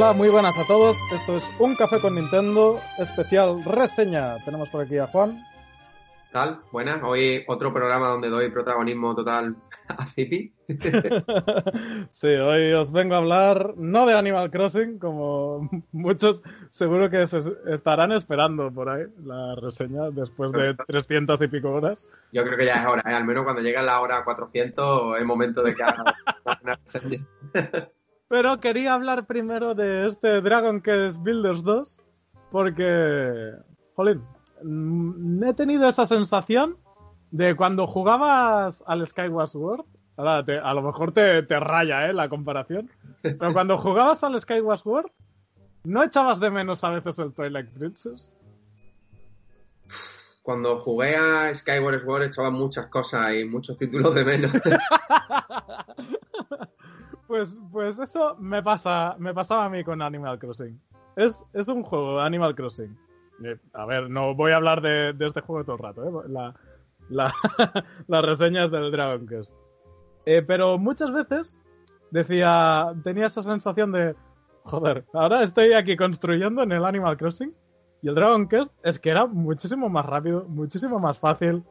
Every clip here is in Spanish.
Hola, muy buenas a todos. Esto es Un Café con Nintendo, especial reseña. Tenemos por aquí a Juan. tal? Buenas. Hoy otro programa donde doy protagonismo total a Zipi. sí, hoy os vengo a hablar no de Animal Crossing, como muchos seguro que se estarán esperando por ahí la reseña después de 300 y pico horas. Yo creo que ya es hora, ¿eh? al menos cuando llegue la hora 400 es momento de que haga una reseña. Pero quería hablar primero de este Dragon Quest Builders 2, porque, jolín, mm, he tenido esa sensación de cuando jugabas al Skyward Sword, ahora te- a lo mejor te, te raya ¿eh? la comparación, pero cuando jugabas al Skyward Sword, ¿no echabas de menos a veces el Twilight Princess? Cuando jugué a Skyward Sword echaba muchas cosas y muchos títulos de menos. Pues, pues eso me pasa, me pasaba a mí con Animal Crossing. Es, es un juego, Animal Crossing. Eh, A ver, no voy a hablar de, de este juego todo el rato, ¿eh? La, la, las reseñas del Dragon Quest. Eh, pero muchas veces decía, tenía esa sensación de, joder, ahora estoy aquí construyendo en el Animal Crossing y el Dragon Quest es que era muchísimo más rápido, muchísimo más fácil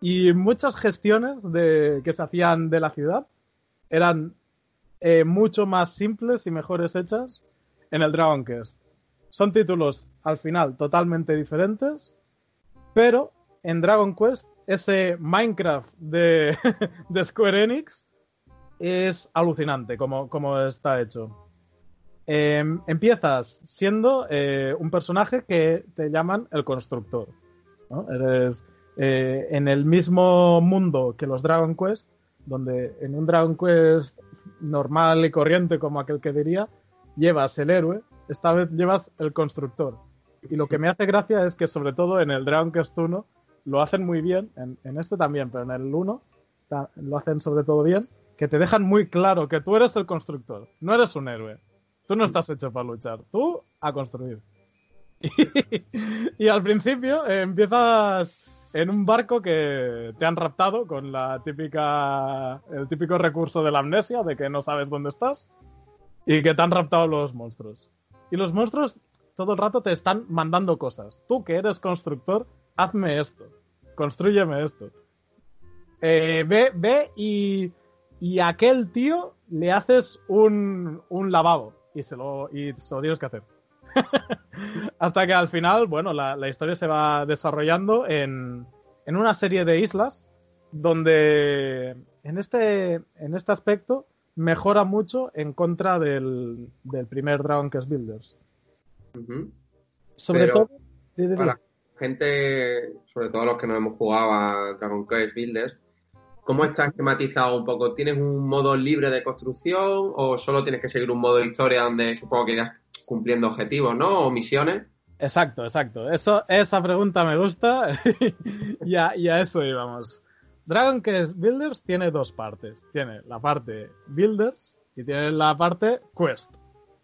y muchas gestiones de, que se hacían de la ciudad eran eh, mucho más simples y mejores hechas en el Dragon Quest. Son títulos al final totalmente diferentes, pero en Dragon Quest ese Minecraft de, Square Enix es alucinante como, como está hecho. Eh, empiezas siendo eh, un personaje que te llaman el constructor. Eres eh, en el mismo mundo que los Dragon Quest, donde en un Dragon Quest normal y corriente, como aquel que diría, llevas el héroe, esta vez llevas el constructor. Y lo que me hace gracia es que, sobre todo en el Dragon Quest 1, lo hacen muy bien, en, en este también, pero en el 1 ta- lo hacen sobre todo bien, que te dejan muy claro que tú eres el constructor, no eres un héroe. Tú no estás hecho para luchar, tú a construir. Y, al principio eh, empiezas en un barco que te han raptado con la típica el típico recurso de la amnesia de que no sabes dónde estás y que te han raptado los monstruos. Y los monstruos todo el rato te están mandando cosas. Tú que eres constructor, hazme esto, construyeme esto. Eh, ve, ve y, y a aquel tío le haces un, un lavabo y se lo, y se lo tienes que hacer. Hasta que al final, bueno, la, la historia se va desarrollando en, en una serie de islas donde en este, en este aspecto mejora mucho en contra del, del primer Dragon Quest Builders. Sobre Pero, todo... Para la gente, sobre todo los que no hemos jugado a Dragon Quest Builders, ¿cómo está esquematizado un poco? ¿Tienes un modo libre de construcción o solo tienes que seguir un modo de historia donde supongo que irás cumpliendo objetivos, ¿no? O misiones. Exacto, exacto. Esa pregunta me gusta y, a, y a eso íbamos. Dragon Quest Builders tiene dos partes. Tiene la parte Builders y tiene la parte Quest.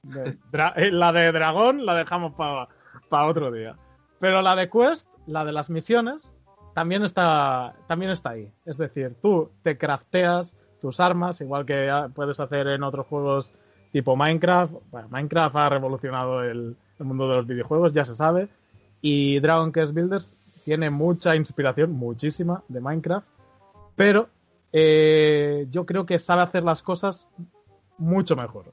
Eh, la de Dragón la dejamos para otro día. Pero la de Quest, la de las misiones, también está, también está ahí. Es decir, tú te crafteas tus armas, igual que ah, puedes hacer en otros juegos tipo Minecraft. Bueno, Minecraft ha revolucionado el, mundo de los videojuegos, ya se sabe. Y Dragon Quest Builders tiene mucha inspiración, muchísima, de Minecraft. Pero eh, yo creo que sabe hacer las cosas mucho mejor.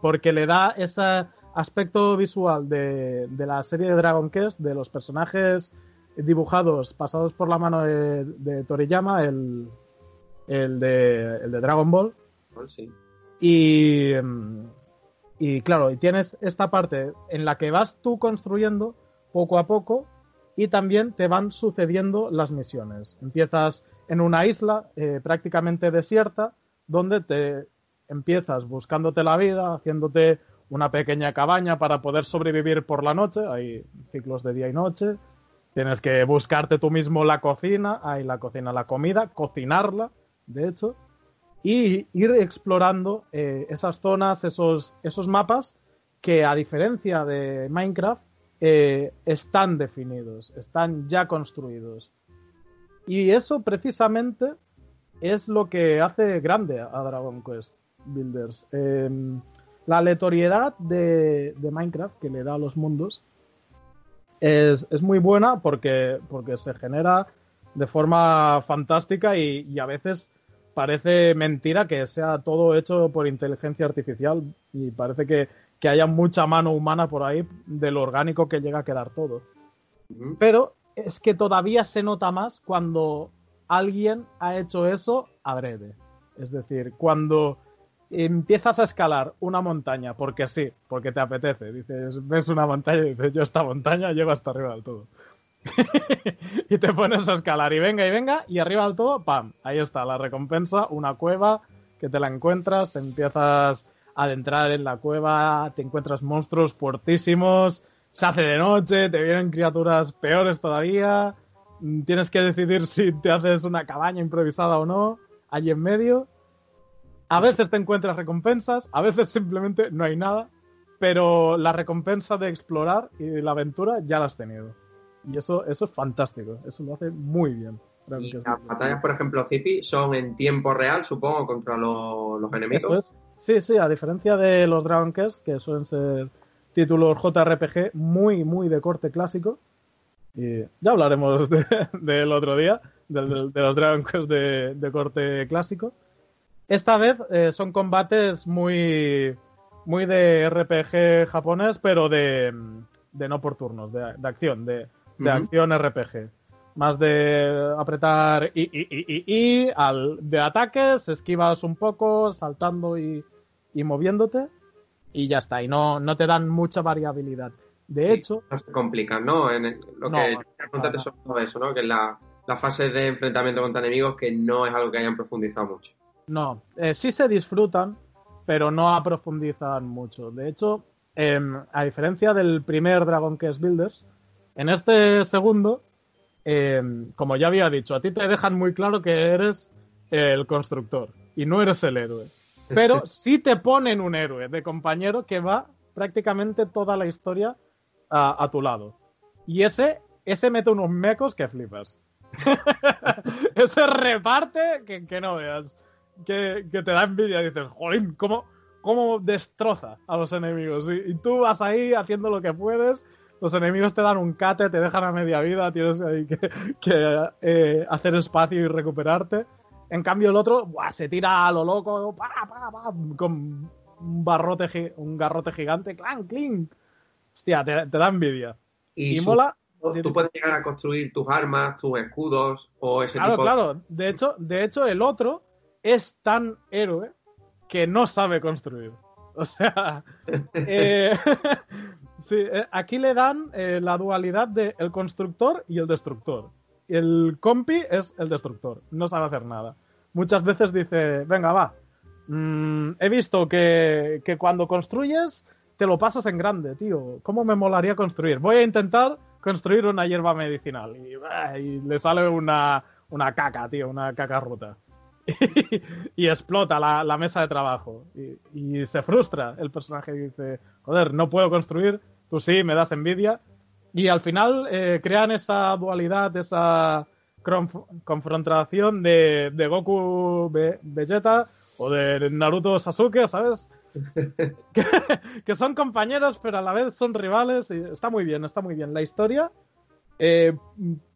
porque le da ese aspecto visual de, de la serie de Dragon Quest, de los personajes dibujados pasados por la mano de, de Toriyama, el, el, de, el de Dragon Ball. Sí. Y, y claro, y tienes esta parte en la que vas tú construyendo poco a poco y también te van sucediendo las misiones. Empiezas en una isla eh, prácticamente desierta donde te empiezas buscándote la vida, haciéndote una pequeña cabaña para poder sobrevivir por la noche. Hay ciclos de día y noche. Tienes que buscarte tú mismo la cocina, hay la cocina, la comida, cocinarla, de hecho, y ir explorando eh, esas zonas, esos, esos mapas que a diferencia de Minecraft eh, están definidos, están ya construidos. Y eso precisamente es lo que hace grande a Dragon Quest Builders. Em, la aleatoriedad de, Minecraft que le da a los mundos es, es, muy buena porque, porque se genera de forma fantástica y, y, a veces parece mentira que sea todo hecho por inteligencia artificial y parece que, que haya mucha mano humana por ahí de lo orgánico que llega a quedar todo. Pero es que todavía se nota más cuando alguien ha hecho eso adrede. Es decir, cuando empiezas a escalar una montaña, porque sí, porque te apetece, dices, ves una montaña y dices, yo esta montaña llego hasta arriba del todo. y te pones a escalar y venga y venga y arriba del todo, ¡pam! Ahí está la recompensa, una cueva que te la encuentras, te empiezas a adentrar en la cueva, te encuentras monstruos fuertísimos, se hace de noche, te vienen criaturas peores todavía, tienes que decidir si te haces una cabaña improvisada o no, allí en medio. A veces te encuentras recompensas, a veces simplemente no hay nada, pero la recompensa de explorar y la aventura ya la has tenido. Y eso, eso es fantástico, eso lo hace muy bien. Y las batallas, por ejemplo, Zipi, son en tiempo real, supongo, contra lo, los enemigos. Es. Sí, sí, a diferencia de los Dragon Quest, que suelen ser títulos JRPG muy, muy de corte clásico. Y ya hablaremos del de, otro día, de, de, de, los Dragon Quest de corte clásico. Esta vez eh, son combates muy, muy de RPG japonés, pero de, de no por turnos, de, acción, de, de uh -huh. acción RPG. Más de apretar y, y, y, y, al, de ataques, esquivas un poco, saltando y, y moviéndote, y ya está. Y no, no te dan mucha variabilidad. De Sí, hecho, no se complican, ¿no? En el- lo No, que nada. sobre todo eso, ¿no? Que es la, la fase de enfrentamiento contra enemigos que no es algo que hayan profundizado mucho. No, eh, sí se disfrutan, pero no profundizan mucho. De hecho, em, a diferencia del primer Dragon Quest Builders, en este segundo, em, como ya había dicho, a ti te dejan muy claro que eres el constructor y no eres el héroe. Pero sí te ponen un héroe de compañero que va prácticamente toda la historia a, a tu lado. Y ese, ese mete unos mecos que flipas. ese reparte que, que no veas que, que te da envidia. Dices, jolín, ¿cómo, cómo destroza a los enemigos? Y, y tú vas ahí haciendo lo que puedes. Los enemigos te dan un cate, te dejan a media vida, tienes ahí que, que, eh, hacer espacio y recuperarte. En cambio, el otro buah, se tira a lo loco, con un, barrote, gi- un garrote gigante, clan, clink. Hostia, te, te da envidia. Y, su- mola. Tú puedes llegar a construir tus armas, tus escudos o ese Claro, tipo claro. De hecho, de hecho, el otro es tan héroe que no sabe construir. O sea, eh, eh, aquí le dan eh, la dualidad de el constructor y el destructor. El compi es el destructor, no sabe hacer nada. Muchas veces dice, venga, va, mm, he visto que, que cuando construyes te lo pasas en grande, tío. ¿Cómo me molaría construir? Voy a intentar construir una hierba medicinal. Y, le sale una, una caca, tío, una caca ruta. y explota la, la mesa de trabajo. Y, y se frustra el personaje y dice, joder, no puedo construir, tú sí, me das envidia. Y al final eh, crean esa dualidad, esa confrontación de, de Goku Ve- Vegeta o de Naruto Sasuke, ¿sabes? que, que son compañeros, pero a la vez son rivales. Y está muy bien, está muy bien. La historia, eh,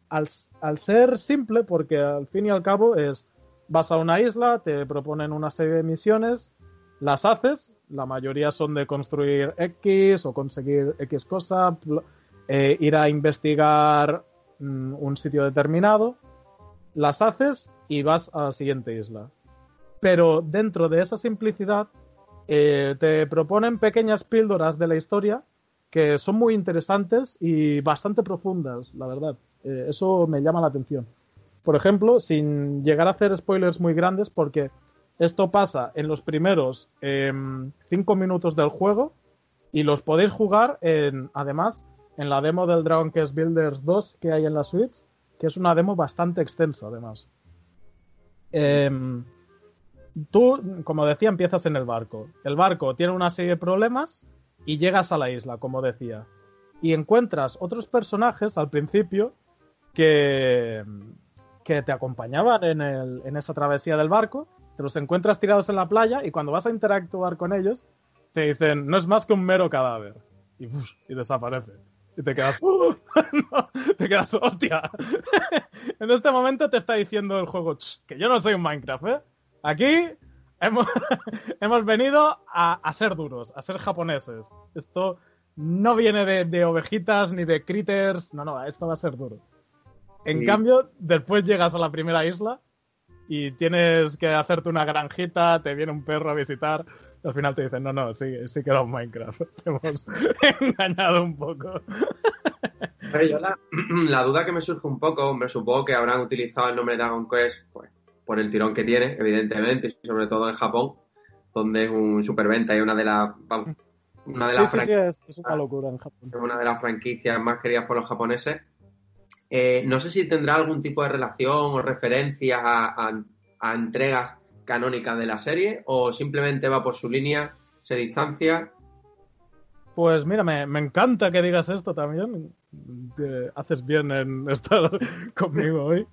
al, al ser simple, porque al fin y al cabo es vas a una isla, te proponen una serie de misiones, las haces, la mayoría son de construir X o conseguir X cosa, eh, ir a investigar mm, un sitio determinado, las haces y vas a la siguiente isla. Pero dentro de esa simplicidad eh, te proponen pequeñas píldoras de la historia que son muy interesantes y bastante profundas, la verdad. Eh, eso me llama la atención. Por ejemplo, sin llegar a hacer spoilers muy grandes, porque esto pasa en los primeros em, cinco minutos del juego y los podéis jugar en, además, en la demo del Dragon Quest Builders 2 que hay en la Switch, que es una demo bastante extensa, además. Em, tú, como decía, empiezas en el barco. El barco tiene una serie de problemas y llegas a la isla, como decía. Y encuentras otros personajes al principio que, que te acompañaban en, el, en esa travesía del barco, te los encuentras tirados en la playa y cuando vas a interactuar con ellos, te dicen, no es más que un mero cadáver. Y, y desaparece. Y te quedas, te quedas, hostia. en este momento te está diciendo el juego, que yo no soy un Minecraft, ¿eh? Aquí hemos, hemos venido a, ser duros, a ser japoneses. Esto no viene de, ovejitas ni de critters, no, no, esto va a ser duro. En cambio, después llegas a la primera isla y tienes que hacerte una granjita, te viene un perro a visitar, y al final te dicen, no, no, sí, sí que era un Minecraft. Te hemos engañado un poco. Yo la, la, duda que me surge un poco, hombre, supongo que habrán utilizado el nombre de Dragon Quest, pues por el tirón que tiene, evidentemente, y sobre todo en Japón, donde es un superventa y una de las una de las es, una locura en Japón. Una de las franquicias más queridas por los japoneses. Eh, no sé si tendrá algún tipo de relación o referencia a, entregas canónicas de la serie o simplemente va por su línea, se distancia. Pues mira, me, encanta que digas esto también. Haces bien en estar conmigo hoy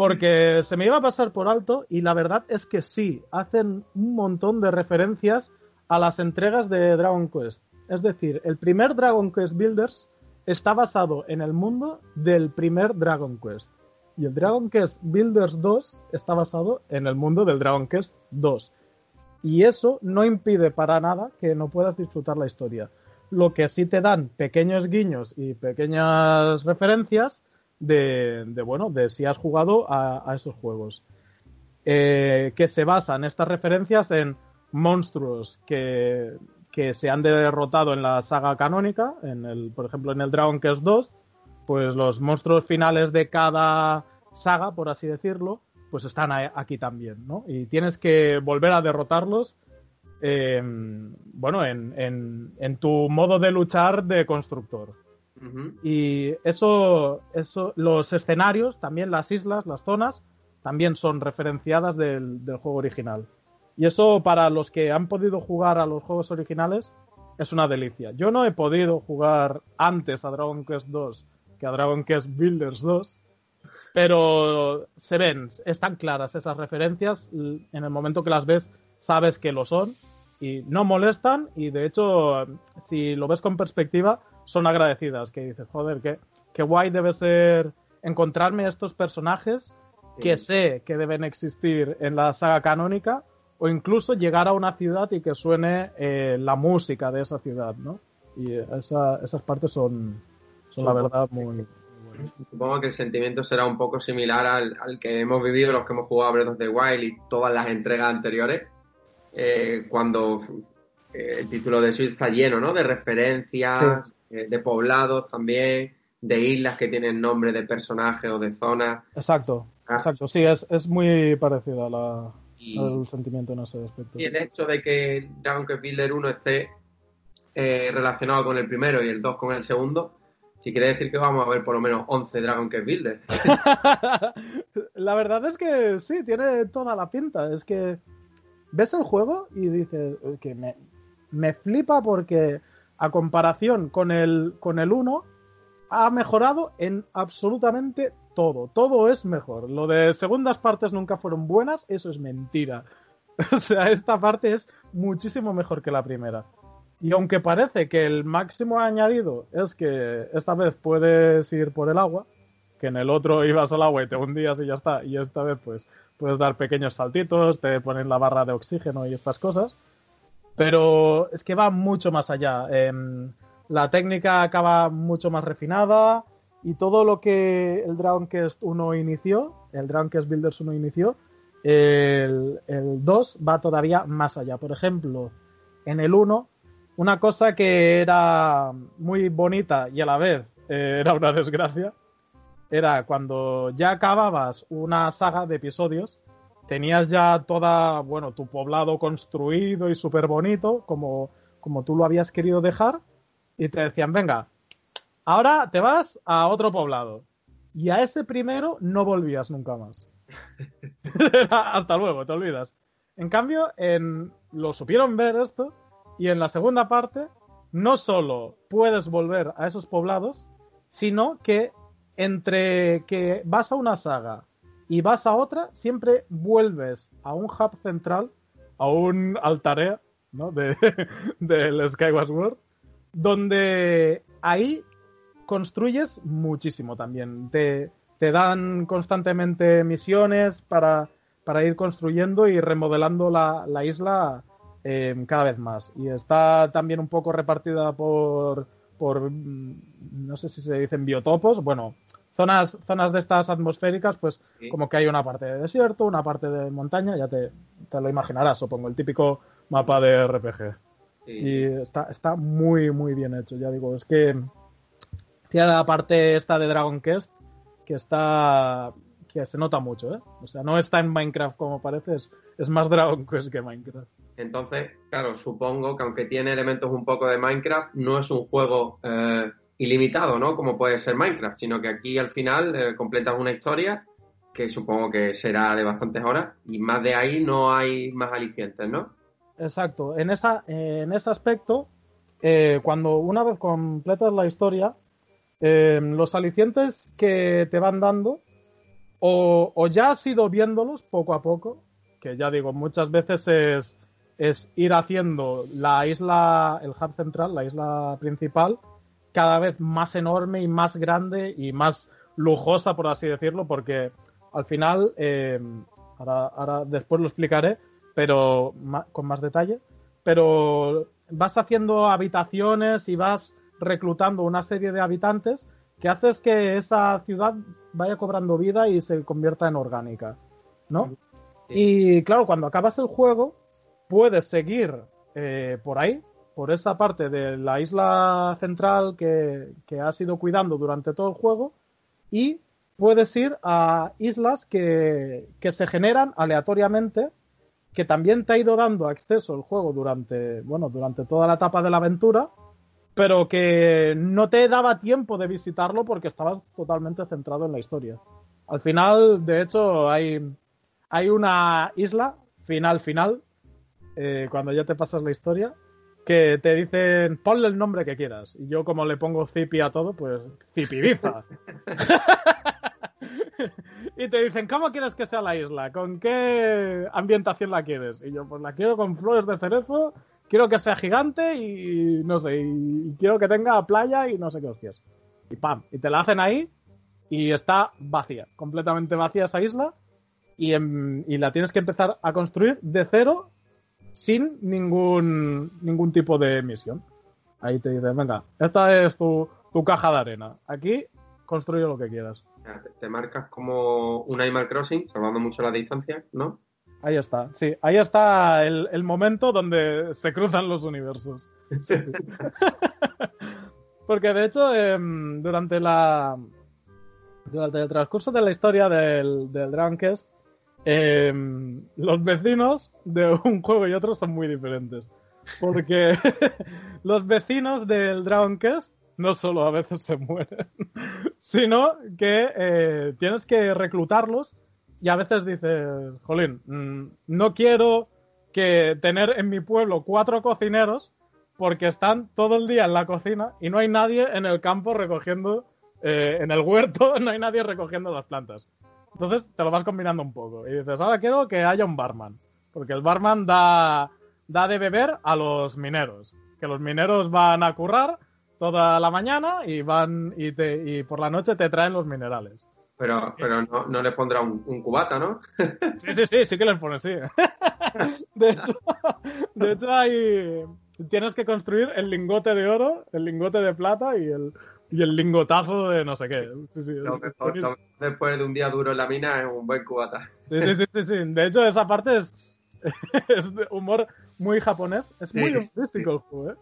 porque se me iba a pasar por alto y la verdad es que sí, hacen un montón de referencias a las entregas de Dragon Quest. Es decir, el primer Dragon Quest Builders está basado en el mundo del primer Dragon Quest. Y el Dragon Quest Builders 2 está basado en el mundo del Dragon Quest 2. Y eso no impide para nada que no puedas disfrutar la historia. Lo que sí te dan pequeños guiños y pequeñas referencias de, bueno, de si has jugado a, esos juegos. Eh, que se basan estas referencias en monstruos que, que, se han derrotado en la saga canónica, en el, por ejemplo en el Dragon Quest 2, pues los monstruos finales de cada saga, por así decirlo, pues están aquí también, ¿no? Y tienes que volver a derrotarlos, eh, bueno, en, en, en tu modo de luchar de constructor. Y eso, eso, los escenarios, también las islas, las zonas, también son referenciadas del, juego original. Y eso para los que han podido jugar a los juegos originales es una delicia. Yo no he podido jugar antes a Dragon Quest 2 que a Dragon Quest Builders 2, pero se ven, están claras esas referencias. En el momento que las ves, sabes que lo son y no molestan. Y de hecho, si lo ves con perspectiva, son agradecidas, que dices, joder, qué, qué guay debe ser encontrarme estos personajes que sé que deben existir en la saga canónica o incluso llegar a una ciudad y que suene eh, la música de esa ciudad, ¿no? Y esas partes son, son la verdad muy. Supongo que el sentimiento será un poco similar al, que hemos vivido los que hemos jugado a Breath of the Wild y todas las entregas anteriores, eh, cuando eh, el título de Switch está lleno, ¿no? De referencias, eh, de poblados también, de islas que tienen nombre de personajes o de zonas. Exacto, ah. exacto. Sí, es, es muy parecido a sentimiento. Y el hecho de que Dragon Quest Builder 1 esté eh, relacionado con el primero y el 2 con el segundo, si quiere decir que vamos a ver por lo menos 11 Dragon Quest Builder. la verdad es que sí, tiene toda la pinta. Es que ves el juego y dices que me, me flipa porque a comparación con el, con el 1, ha mejorado en absolutamente todo. Todo es mejor. Lo de segundas partes nunca fueron buenas, eso es mentira. o sea, esta parte es muchísimo mejor que la primera. Y aunque parece que el máximo añadido es que esta vez puedes ir por el agua, que en el otro ibas al agua y te hundías y ya está, y esta vez pues puedes dar pequeños saltitos, te ponen la barra de oxígeno y estas cosas, Pero es que va mucho más allá. Em, la técnica acaba mucho más refinada y todo lo que el Dragon Quest 1 inició, el Dragon Quest Builders 1 inició, el, el 2 va todavía más allá. Por ejemplo, en el 1, una cosa que era muy bonita y a la vez eh, era una desgracia, era cuando ya acababas una saga de episodios, tenías ya toda, bueno, tu poblado construido y súper bonito, como, como tú lo habías querido dejar, y te decían, venga, ahora te vas a otro poblado. Y a ese primero no volvías nunca más. Hasta luego, te olvidas. En cambio, en, lo supieron ver esto, y en la segunda parte, no solo puedes volver a esos poblados, sino que entre que vas a una saga y vas a otra, siempre vuelves a un hub central, a un altarea, ¿no? De, del Skyward Sword, donde ahí construyes muchísimo también. Te, te dan constantemente misiones para, para, ir construyendo y remodelando la, la isla eh, cada vez más. Y está también un poco repartida por, por, mm, no sé si se dicen biotopos, bueno, zonas, zonas de estas atmosféricas, pues sí. como que hay una parte de desierto, una parte de montaña, ya te, te lo imaginarás, supongo, el típico mapa de RPG. Sí, y sí. Está, está muy, muy bien hecho, ya digo, es que tiene la parte esta de Dragon Quest que está que se nota mucho, ¿eh? O sea, no está en Minecraft como parece, es, es más Dragon Quest que Minecraft. Entonces, claro, supongo que aunque tiene elementos un poco de Minecraft, no es un juego eh, ilimitado, ¿no? Como puede ser Minecraft, sino que aquí al final eh, completas una historia que supongo que será de bastantes horas y más de ahí no hay más alicientes, ¿no? Exacto. En, esa, en ese aspecto, eh, cuando una vez completas la historia, eh, los alicientes que te van dando, o, ya has ido viéndolos poco a poco, que ya digo, muchas veces es, es ir haciendo la isla, el hub central, la isla principal, cada vez más enorme y más grande y más lujosa, por así decirlo, porque al final, eh, ahora, ahora, después lo explicaré, pero con más detalle, pero vas haciendo habitaciones y vas reclutando una serie de habitantes que haces que esa ciudad vaya cobrando vida y se convierta en orgánica, ¿no? Sí. Y claro, cuando acabas el juego, puedes seguir eh, por ahí, por esa parte de la isla central que, que has ido cuidando durante todo el juego, y puedes ir a islas que, que, se generan aleatoriamente, que también te ha ido dando acceso el juego durante, bueno, durante toda la etapa de la aventura, pero que no te daba tiempo de visitarlo porque estabas totalmente centrado en la historia. Al final, de hecho, hay, hay una isla, final, final, eh, cuando ya te pasas la historia, que te dicen ponle el nombre que quieras. Y yo, como le pongo Zipi a todo, pues Zipidiza. y te dicen, ¿cómo quieres que sea la isla? ¿Con qué ambientación la quieres? Y yo, pues la quiero con flores de cerezo, quiero que sea gigante y no sé, y quiero que tenga playa y no sé qué hostias. Y pam, y te la hacen ahí y está vacía, completamente vacía esa isla y, en, y la tienes que empezar a construir de cero sin ningún, ningún tipo de misión. Ahí te dicen, venga, esta es tu, tu caja de arena. Aquí construye lo que quieras. Te marcas como un Animal Crossing, salvando mucho la distancia, ¿no? Ahí está, sí, ahí está el, el momento donde se cruzan los universos. Porque de hecho, eh, durante la durante el transcurso de la historia del, del Dragon Quest, eh, los vecinos de un juego y otro son muy diferentes. Porque los vecinos del Dragon Quest no solo a veces se mueren, sino que eh, tienes que reclutarlos y a veces dices, jolín, mmm, no quiero que tener en mi pueblo cuatro cocineros porque están todo el día en la cocina y no hay nadie en el campo recogiendo, eh, en el huerto, no hay nadie recogiendo las plantas. Entonces te lo vas combinando un poco y dices, ahora quiero que haya un barman, porque el barman da, da de beber a los mineros, que los mineros van a currar toda la mañana y van y, te, y por la noche te traen los minerales. Pero, pero no, no les pondrá un, un cubata, ¿no? Sí, sí, sí, sí que les pone, sí. De hecho, de hecho hay... Tienes que construir el lingote de oro, el lingote de plata y el, y el lingotazo de no sé qué. Sí, sí, Lo mejor- lo mejor después de un día duro en la mina es un buen cubata. Sí, sí, sí, sí, sí. De hecho, esa parte es, es de humor muy japonés. Es muy Sí, humorístico el juego, ¿eh?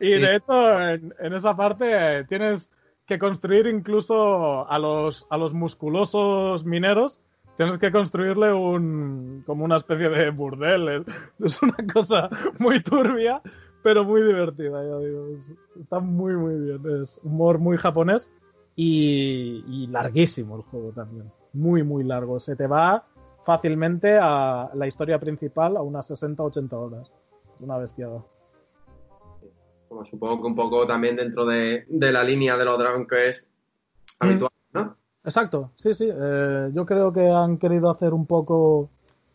Y Sí. de hecho, en, en esa parte eh, tienes que construir incluso a los, a los musculosos mineros. Tienes que construirle un como una especie de burdel. Es, una cosa muy turbia, pero muy divertida, ya digo. Es- está muy, muy bien. Es humor muy japonés y, y larguísimo el juego también. Muy, muy largo. Se te va fácilmente a la historia principal a unas 60-80 horas. Una bestiada. Como supongo que un poco también dentro de, de la línea de los Dragon Quest Mm. habitual, ¿no? Exacto, sí, sí. Eh, yo creo que han querido hacer un poco.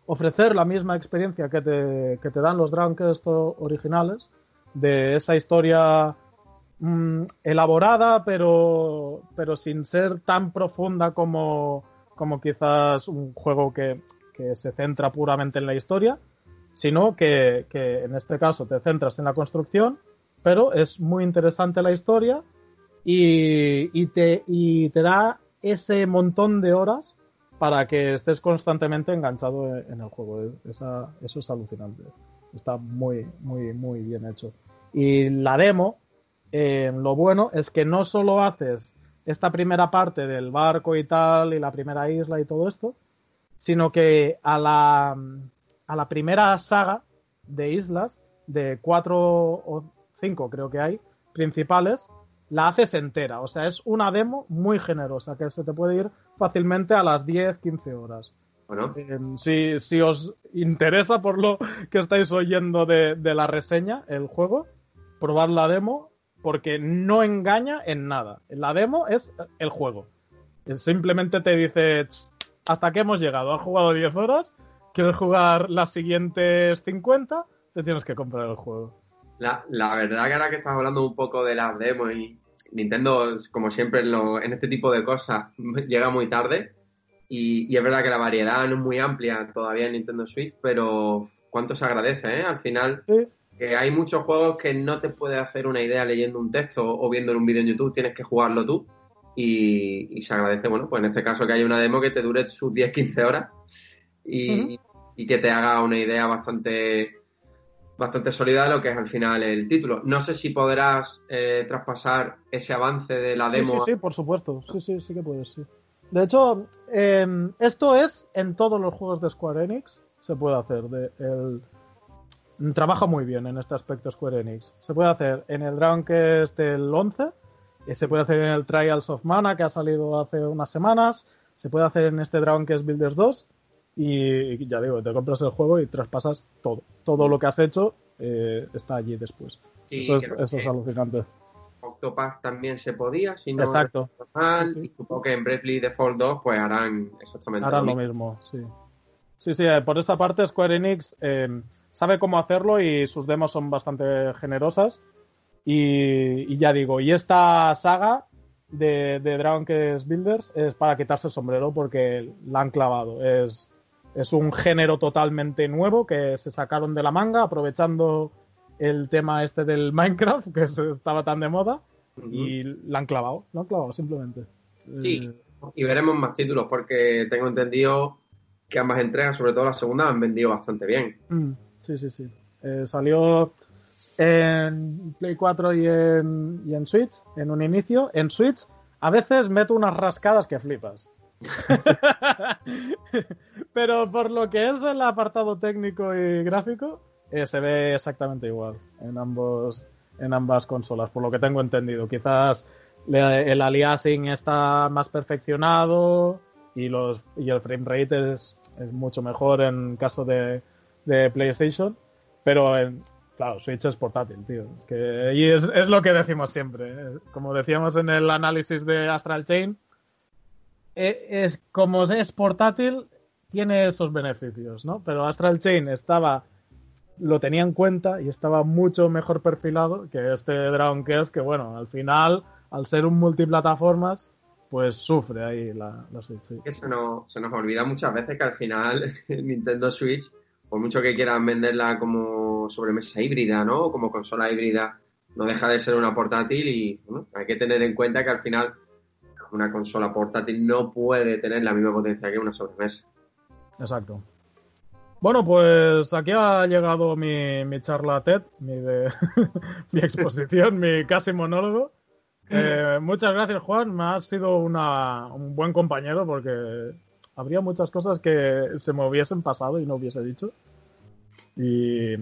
ofrecer la misma experiencia que te, que te dan los Dragon Quest originales, de esa historia mm, elaborada, pero, pero sin ser tan profunda como, como quizás un juego que, que se centra puramente en la historia, sino que, que en este caso te centras en la construcción, pero es muy interesante la historia y, y te, y te da ese montón de horas para que estés constantemente enganchado en en el juego. Esa- eso es alucinante. Está muy, muy, muy bien hecho. Y la demo, eh, lo bueno es que no solo haces esta primera parte del barco y tal, y la primera isla y todo esto, sino que a la, a la primera saga de islas, de cuatro cinco creo que hay, principales, la haces entera. O sea, es una demo muy generosa, que se te puede ir fácilmente a las 10, 15 horas. Bueno, Eh, si, si os interesa por lo que estáis oyendo de, de la reseña, el juego, probad la demo porque no engaña en nada. La demo es el juego. Simplemente te dice, "Tss, hasta que hemos llegado, has jugado 10 horas, quieres jugar las siguientes 50, te tienes que comprar el juego. La, la verdad que ahora que estás hablando un poco de las demos y Nintendo, como siempre en, lo- en este tipo de cosas, llega muy tarde. Y, y es verdad que la variedad no es muy amplia todavía en Nintendo Switch, pero cuánto se agradece, ¿eh? Al final, Sí. que hay muchos juegos que no te puedes hacer una idea leyendo un texto o viendo un vídeo en YouTube, tienes que jugarlo tú. Y, y se agradece, bueno, pues en este caso que haya una demo que te dure sus 10-15 horas y, y que te haga una idea bastante bastante sólida de lo que es al final el título. No sé si podrás eh, traspasar ese avance de la demo. sí, sí, por supuesto. Sí, sí, sí que puedes, sí. De hecho, eh, esto es en todos los juegos de Square Enix. Se puede hacer. De, el, trabaja muy bien en este aspecto Square Enix. Se puede hacer en el Dragon Quest el 11. Y se puede hacer en el Trials of Mana, que ha salido hace unas semanas. Se puede hacer en este Dragon Quest Builders 2. Y, ya digo, te compras el juego y traspasas todo. Todo lo que has hecho eh, está allí después. Sí, eso es, eso es alucinante. Octopath también se podía, si no Exacto. mal, Sí, y supongo que en Bravely Default 2 pues harán exactamente Harán lo lo mismo. mismo, sí. Sí, sí, eh, por esta parte Square Enix eh, sabe cómo hacerlo y sus demos son bastante generosas. Y, y ya digo, y esta saga de, de Dragon Quest Builders es para quitarse el sombrero porque la han clavado. Es, es un género totalmente nuevo que se sacaron de la manga aprovechando el tema este del Minecraft que estaba tan de moda y la han clavado, la han clavado simplemente. Sí. Eh, Y veremos más títulos porque tengo entendido que ambas entregas, sobre todo la segunda, han vendido bastante bien. Mm, Sí, sí, sí. Eh, salió en Play 4 y en, y en Switch, en un inicio. En Switch, a veces meto unas rascadas que flipas. Pero por lo que es el apartado técnico y gráfico, eh, se ve exactamente igual en ambos en ambas consolas, por lo que tengo entendido. Quizás el aliasing está más perfeccionado y los y el frame rate es, mucho mejor en caso de, de PlayStation, pero en, claro, Switch es portátil, tío. Es que, y es, es lo que decimos siempre. ¿eh? Como decíamos en el análisis de Astral Chain, es como es portátil, tiene esos beneficios, ¿no? Pero Astral Chain estaba lo tenía en cuenta y estaba mucho mejor perfilado que este Dragon Quest, que bueno, al final, al ser un multiplataformas, pues sufre ahí la, Switch. se nos, se nos olvida muchas veces que al final Nintendo Switch, por mucho que quieran venderla como sobremesa híbrida, ¿no? Como consola híbrida, no deja de ser una portátil y bueno, hay que tener en cuenta que al final una consola portátil no puede tener la misma potencia que una sobremesa. Exacto. Bueno, pues aquí ha llegado mi, mi charla TED, mi, mi exposición, mi casi monólogo. Eh, muchas gracias, Juan. Me has sido una, un buen compañero porque habría muchas cosas que se me hubiesen pasado y no hubiese dicho. Y,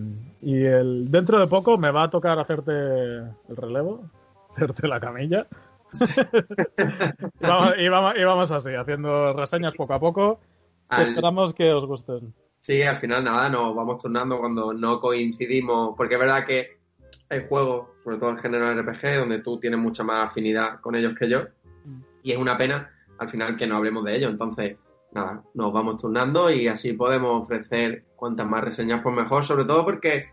y el, dentro de poco me va a tocar hacerte el relevo, hacerte la camilla. y, vamos, y, vamos, y vamos así, haciendo reseñas poco a poco. Al- Esperamos que os gusten. Sí, al final nada, nos vamos turnando cuando no coincidimos, porque es verdad que hay juegos, sobre todo el género RPG, donde tú tienes mucha más afinidad con ellos que yo, y es una pena al final que no hablemos de ellos. Entonces, nada, nos vamos turnando y así podemos ofrecer cuantas más reseñas, pues mejor, sobre todo porque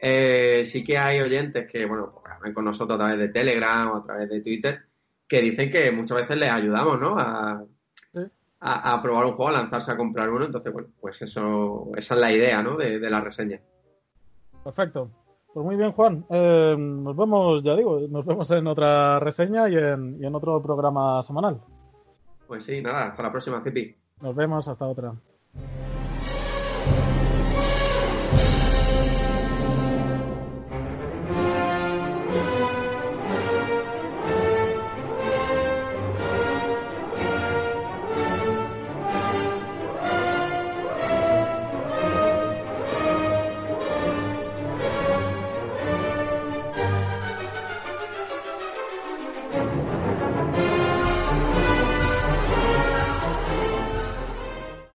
eh, sí que hay oyentes que, bueno, pues, hablan con nosotros a través de Telegram o a través de Twitter, que dicen que muchas veces les ayudamos, ¿no? A, a probar un juego, a lanzarse a comprar uno. Entonces, bueno, pues eso, esa es la idea, ¿no? De, de la reseña. Perfecto. Pues muy bien, Juan. Eh, nos vemos, ya digo, nos vemos en otra reseña y en, y en otro programa semanal. Pues sí, nada, hasta la próxima, Cipi. Nos vemos hasta otra.